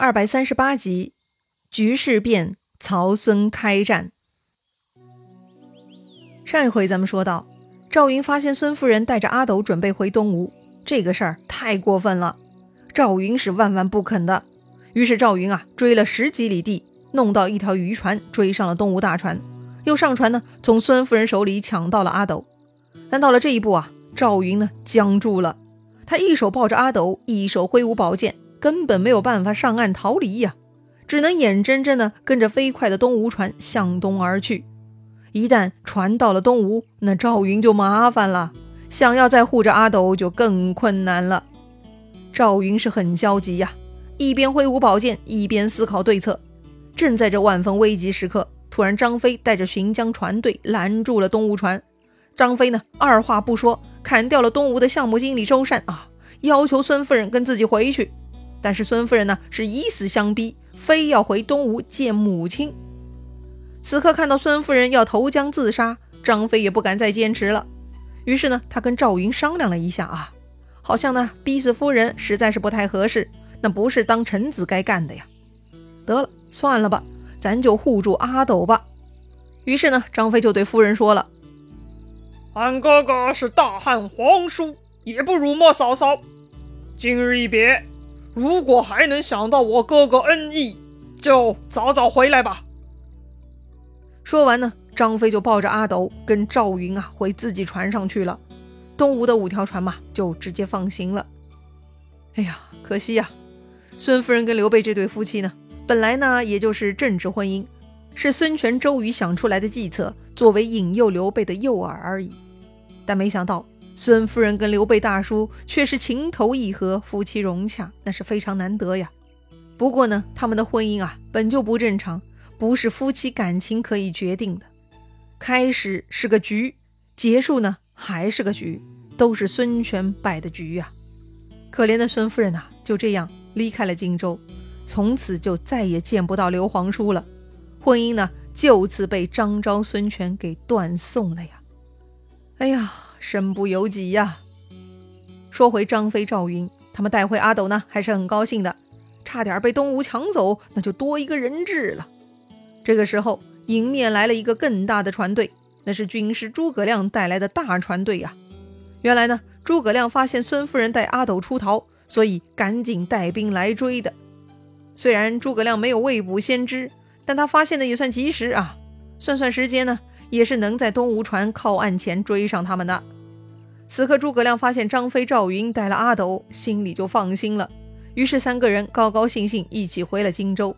二百三十八集，局势变，曹孙开战。上一回咱们说到，赵云发现孙夫人带着阿斗准备回东吴，这个事儿太过分了，赵云是万万不肯的。于是赵云啊，追了十几里地，弄到一条渔船，追上了东吴大船，又上船呢，从孙夫人手里抢到了阿斗。但到了这一步啊，赵云呢僵住了，他一手抱着阿斗，一手挥舞宝剑。根本没有办法上岸逃离呀，只能眼睁睁地跟着飞快的东吴船向东而去。一旦船到了东吴，那赵云就麻烦了，想要再护着阿斗就更困难了。赵云是很焦急呀，一边挥舞宝剑，一边思考对策。正在这万分危急时刻，突然张飞带着巡江船队拦住了东吴船。张飞呢，二话不说，砍掉了东吴的项目经理周善啊，要求孙夫人跟自己回去。但是孙夫人呢，是以死相逼，非要回东吴见母亲。此刻看到孙夫人要投江自杀，张飞也不敢再坚持了。于是呢，他跟赵云商量了一下啊，好像呢逼死夫人实在是不太合适，那不是当臣子该干的呀。得了，算了吧，咱就护住阿斗吧。于是呢，张飞就对夫人说了：“俺哥哥是大汉皇叔，也不辱没嫂嫂。今日一别。”如果还能想到我哥哥恩义，就早早回来吧。说完呢，张飞就抱着阿斗跟赵云啊回自己船上去了。东吴的五条船嘛就直接放行了。哎呀，可惜呀，孙夫人跟刘备这对夫妻呢，本来呢也就是政治婚姻，是孙权、周瑜想出来的计策，作为引诱刘备的诱饵而已。但没想到。孙夫人跟刘备大叔却是情投意合，夫妻融洽，那是非常难得呀。不过呢，他们的婚姻啊本就不正常，不是夫妻感情可以决定的。开始是个局，结束呢还是个局，都是孙权摆的局呀。可怜的孙夫人呐，就这样离开了荆州，从此就再也见不到刘皇叔了。婚姻呢就此被张昭、孙权给断送了呀。哎呀！身不由己呀。说回张飞、赵云，他们带回阿斗呢，还是很高兴的。差点被东吴抢走，那就多一个人质了。这个时候，迎面来了一个更大的船队，那是军师诸葛亮带来的大船队呀。原来呢，诸葛亮发现孙夫人带阿斗出逃，所以赶紧带兵来追的。虽然诸葛亮没有未卜先知，但他发现的也算及时啊。算算时间呢。也是能在东吴船靠岸前追上他们的。此刻诸葛亮发现张飞、赵云带了阿斗，心里就放心了。于是三个人高高兴兴一起回了荆州。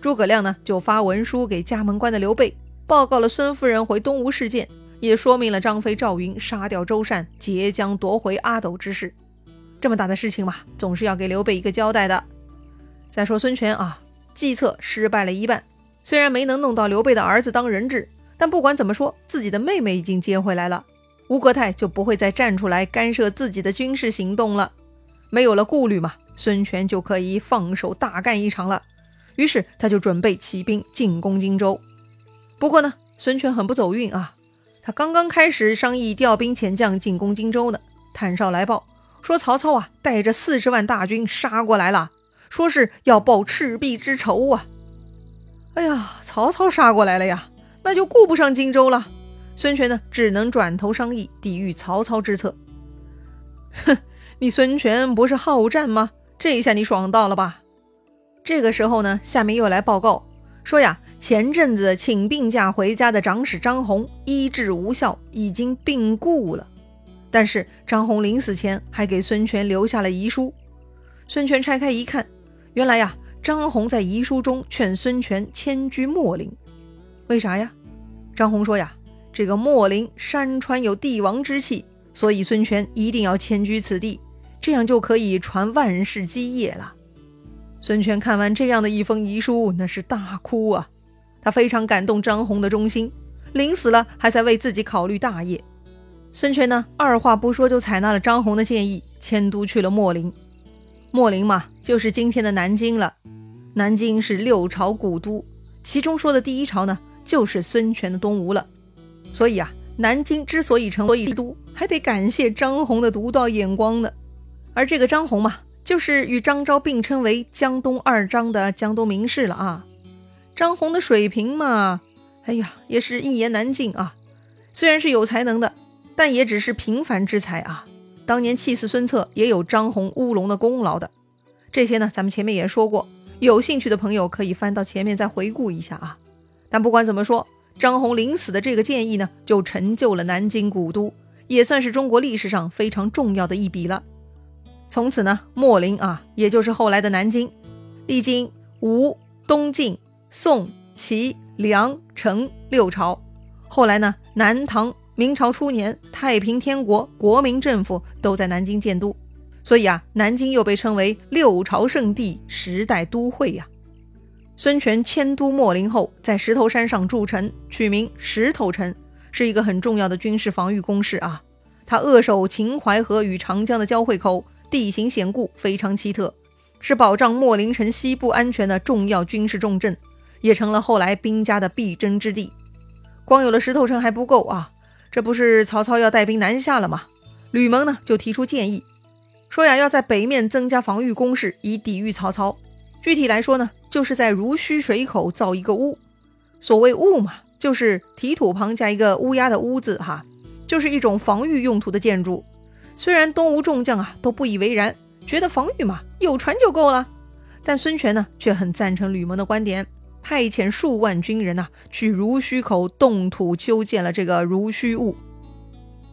诸葛亮呢，就发文书给加盟关的刘备，报告了孙夫人回东吴事件，也说明了张飞、赵云杀掉周善、截江夺回阿斗之事。这么大的事情嘛，总是要给刘备一个交代的。再说孙权啊，计策失败了一半，虽然没能弄到刘备的儿子当人质。但不管怎么说，自己的妹妹已经接回来了，吴国泰就不会再站出来干涉自己的军事行动了。没有了顾虑嘛，孙权就可以放手大干一场了。于是他就准备起兵进攻荆州。不过呢，孙权很不走运啊，他刚刚开始商议调兵遣将进攻荆州呢，探哨来报说曹操啊带着四十万大军杀过来了，说是要报赤壁之仇啊。哎呀，曹操杀过来了呀！那就顾不上荆州了。孙权呢，只能转头商议抵御曹操之策。哼，你孙权不是好战吗？这一下你爽到了吧？这个时候呢，下面又来报告说呀，前阵子请病假回家的长史张宏医治无效，已经病故了。但是张宏临死前还给孙权留下了遗书。孙权拆开一看，原来呀，张宏在遗书中劝孙权迁居秣陵。为啥呀？张宏说呀，这个秣陵山川有帝王之气，所以孙权一定要迁居此地，这样就可以传万世基业了。孙权看完这样的一封遗书，那是大哭啊！他非常感动张宏的忠心，临死了还在为自己考虑大业。孙权呢，二话不说就采纳了张宏的建议，迁都去了秣陵。秣陵嘛，就是今天的南京了。南京是六朝古都，其中说的第一朝呢。就是孙权的东吴了，所以啊，南京之所以成为帝都，还得感谢张宏的独到眼光呢。而这个张宏嘛，就是与张昭并称为江东二张的江东名士了啊。张宏的水平嘛，哎呀，也是一言难尽啊。虽然是有才能的，但也只是平凡之才啊。当年气死孙策，也有张宏乌龙的功劳的。这些呢，咱们前面也说过，有兴趣的朋友可以翻到前面再回顾一下啊。但不管怎么说，张宏临死的这个建议呢，就成就了南京古都，也算是中国历史上非常重要的一笔了。从此呢，秣陵啊，也就是后来的南京，历经吴、东晋、宋、齐、梁、陈六朝，后来呢，南唐、明朝初年，太平天国国民政府都在南京建都。所以啊，南京又被称为六朝圣地、时代都会呀。孙权迁都秣陵后，在石头山上筑城，取名石头城，是一个很重要的军事防御工事啊。它扼守秦淮河与长江的交汇口，地形险固，非常奇特，是保障秣陵城西部安全的重要军事重镇，也成了后来兵家的必争之地。光有了石头城还不够啊，这不是曹操要带兵南下了吗？吕蒙呢就提出建议。说呀，要在北面增加防御工事，以抵御曹操。具体来说呢，就是在濡须水口造一个屋。所谓屋嘛，就是提土旁加一个乌鸦的乌字，哈，就是一种防御用途的建筑。虽然东吴众将啊都不以为然，觉得防御嘛有船就够了，但孙权呢却很赞成吕蒙的观点，派遣数万军人呐去濡须口动土修建了这个濡须坞。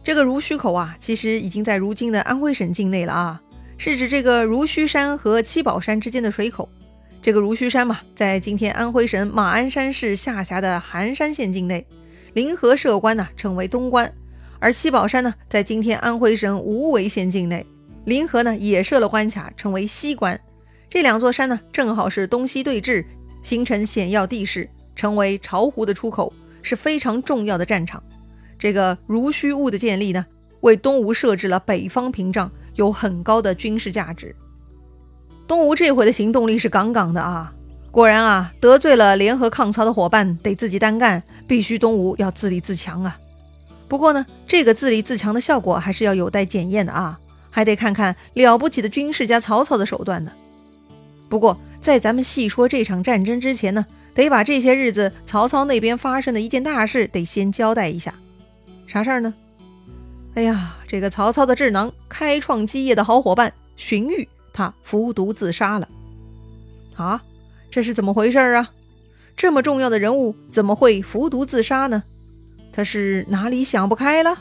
这个濡须口啊，其实已经在如今的安徽省境内了啊，是指这个濡须山和七宝山之间的水口。这个如须山嘛，在今天安徽省马鞍山市下辖的含山县境内，临河设关呢，称为东关；而七宝山呢，在今天安徽省无为县境内，临河呢也设了关卡，称为西关。这两座山呢，正好是东西对峙，形成险要地势，成为巢湖的出口，是非常重要的战场。这个如须坞的建立呢，为东吴设置了北方屏障，有很高的军事价值。东吴这回的行动力是杠杠的啊！果然啊，得罪了联合抗曹的伙伴，得自己单干，必须东吴要自立自强啊。不过呢，这个自立自强的效果还是要有待检验的啊，还得看看了不起的军事家曹操的手段呢。不过，在咱们细说这场战争之前呢，得把这些日子曹操那边发生的一件大事得先交代一下。啥事儿呢？哎呀，这个曹操的智囊、开创基业的好伙伴荀彧，他服毒自杀了。啊，这是怎么回事啊？这么重要的人物怎么会服毒自杀呢？他是哪里想不开了？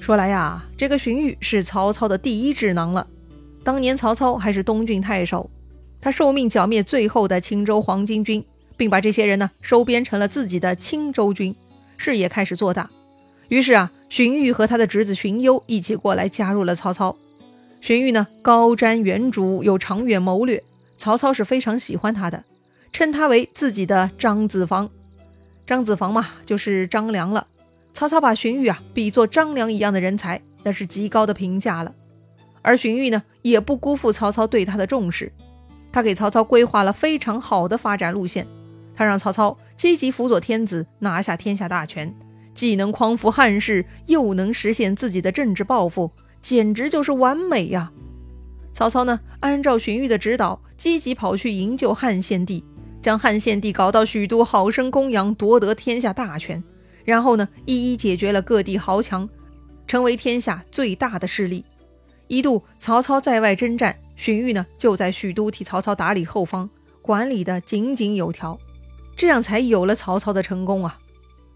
说来呀，这个荀彧是曹操的第一智囊了。当年曹操还是东郡太守，他受命剿灭最后的青州黄巾军，并把这些人呢收编成了自己的青州军，事业开始做大。于是啊，荀彧和他的侄子荀攸一起过来加入了曹操。荀彧呢，高瞻远瞩，有长远谋略，曹操是非常喜欢他的，称他为自己的张子房。张子房嘛，就是张良了。曹操把荀彧啊比作张良一样的人才，那是极高的评价了。而荀彧呢，也不辜负曹操对他的重视，他给曹操规划了非常好的发展路线，他让曹操积极辅佐天子，拿下天下大权。既能匡扶汉室，又能实现自己的政治抱负，简直就是完美呀！曹操呢，按照荀彧的指导，积极跑去营救汉献帝，将汉献帝搞到许都，好生供养，夺得天下大权。然后呢，一一解决了各地豪强，成为天下最大的势力。一度曹操在外征战，荀彧呢就在许都替曹操打理后方，管理的井井有条，这样才有了曹操的成功啊！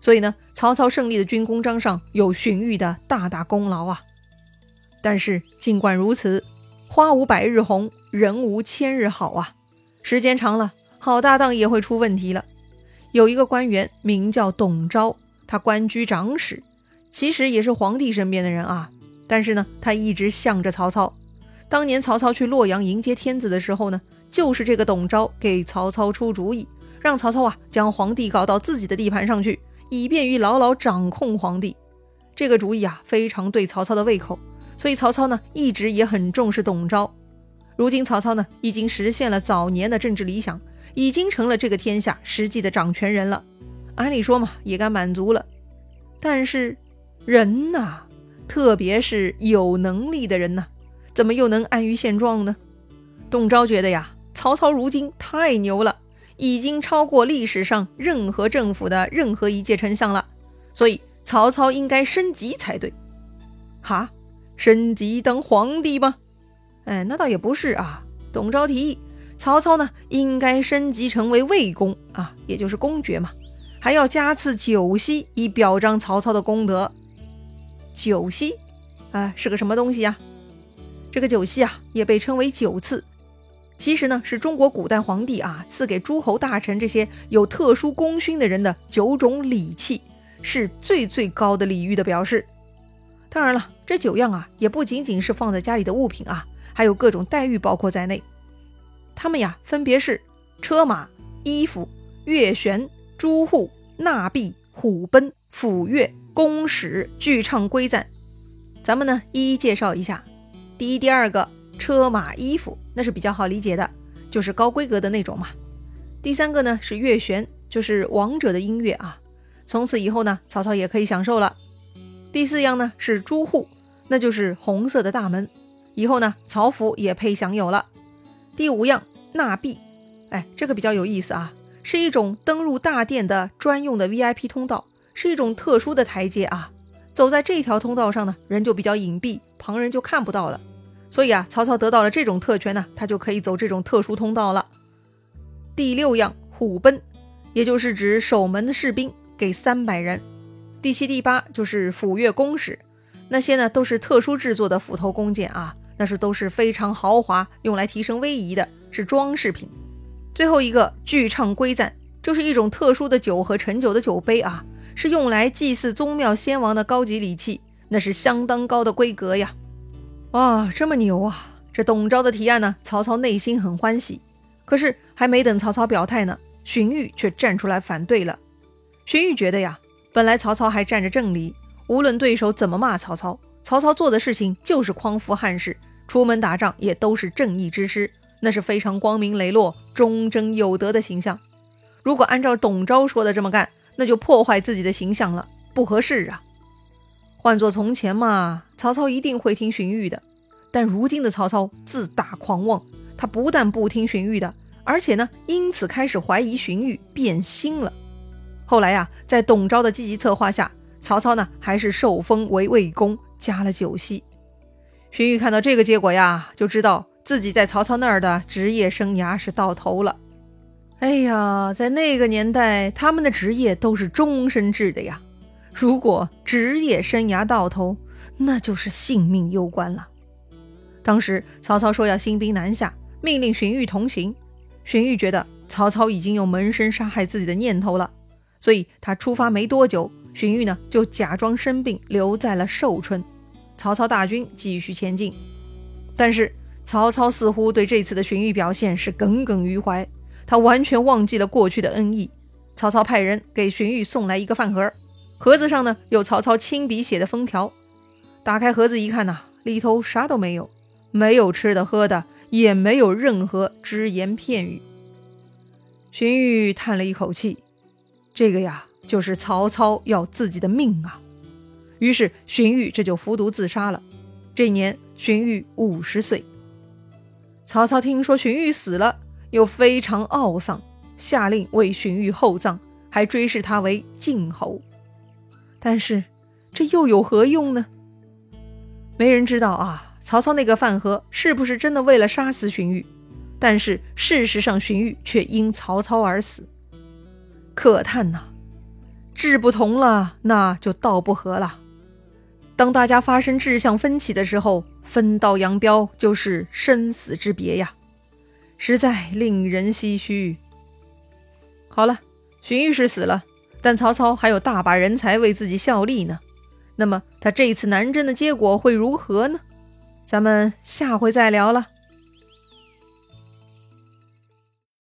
所以呢，曹操胜利的军功章上有荀彧的大大功劳啊。但是尽管如此，花无百日红，人无千日好啊。时间长了，好搭档也会出问题了。有一个官员名叫董昭，他官居长史，其实也是皇帝身边的人啊。但是呢，他一直向着曹操。当年曹操去洛阳迎接天子的时候呢，就是这个董昭给曹操出主意，让曹操啊将皇帝搞到自己的地盘上去。以便于牢牢掌控皇帝，这个主意啊非常对曹操的胃口，所以曹操呢一直也很重视董昭。如今曹操呢已经实现了早年的政治理想，已经成了这个天下实际的掌权人了。按理说嘛也该满足了，但是人呐，特别是有能力的人呐，怎么又能安于现状呢？董昭觉得呀，曹操如今太牛了，已经超过历史上任何政府的任何一届丞相了，所以曹操应该升级才对。哈，升级当皇帝吗？哎，那倒也不是啊。董昭提议，曹操呢应该升级成为魏公啊，也就是公爵嘛，还要加赐九锡以表彰曹操的功德。九锡啊，是个什么东西呀？这个九锡啊，也被称为九赐。其实呢，是中国古代皇帝啊赐给诸侯大臣这些有特殊功勋的人的九种礼器，是最最高的礼遇的表示。当然了，这九样啊也不仅仅是放在家里的物品啊，还有各种待遇包括在内。他们呀分别是车马、衣服、乐旋、朱户、纳币、虎贲、抚乐、弓矢、巨唱、归赞。咱们呢一一介绍一下。第一、第二个。车马衣服那是比较好理解的，就是高规格的那种嘛。第三个呢是乐弦，就是王者的音乐啊。从此以后呢，曹操也可以享受了。第四样呢是朱户，那就是红色的大门，以后呢曹府也配享有了。第五样纳币，哎，这个比较有意思啊，是一种登入大殿的专用的 VIP 通道，是一种特殊的台阶啊。走在这条通道上呢，人就比较隐蔽，旁人就看不到了。所以啊，曹操得到了这种特权呢，他就可以走这种特殊通道了。第六样虎贲，也就是指守门的士兵给三百人。第七、第八就是斧钺弓矢，那些呢都是特殊制作的斧头弓箭啊，那是都是非常豪华，用来提升威仪的，是装饰品。最后一个巨唱归赞，就是一种特殊的酒和陈酒的酒杯啊，是用来祭祀宗庙先王的高级礼器，那是相当高的规格呀。哇，这么牛啊！这董昭的提案呢，曹操内心很欢喜。可是还没等曹操表态呢，荀彧却站出来反对了。荀彧觉得呀，本来曹操还站着正理，无论对手怎么骂曹操，曹操做的事情就是匡扶汉室，出门打仗也都是正义之师，那是非常光明磊落、忠贞有德的形象。如果按照董昭说的这么干，那就破坏自己的形象了，不合适啊。换做从前嘛，曹操一定会听荀彧的。但如今的曹操自大狂妄，他不但不听荀彧的，而且呢，因此开始怀疑荀彧变心了。后来呀，在董昭的积极策划下，曹操呢还是受封为魏公，加了九锡。荀彧看到这个结果呀，就知道自己在曹操那儿的职业生涯是到头了。哎呀，在那个年代，他们的职业都是终身制的呀。如果职业生涯到头，那就是性命攸关了。当时曹操说要兴兵南下，命令荀彧同行。荀彧觉得曹操已经有门生杀害自己的念头了，所以他出发没多久，荀彧呢就假装生病留在了寿春。曹操大军继续前进，但是曹操似乎对这次的荀彧表现是耿耿于怀，他完全忘记了过去的恩义。曹操派人给荀彧送来一个饭盒。盒子上呢有曹操亲笔写的封条，打开盒子一看呐，里头啥都没有，没有吃的喝的，也没有任何只言片语。荀彧叹了一口气，这个呀就是曹操要自己的命啊。于是荀彧这就服毒自杀了。这年荀彧五十岁。曹操听说荀彧死了，又非常懊丧，下令为荀彧厚葬，还追谥他为晋侯。但是，这又有何用呢？没人知道啊。曹操那个饭盒是不是真的为了杀死荀彧？但是事实上，荀彧却因曹操而死。可叹呐，志不同了，那就道不合了。当大家发生志向分歧的时候，分道扬镳就是生死之别呀，实在令人唏嘘。好了，荀彧是死了。但曹操还有大把人才为自己效力呢，那么他这次南征的结果会如何呢？咱们下回再聊了。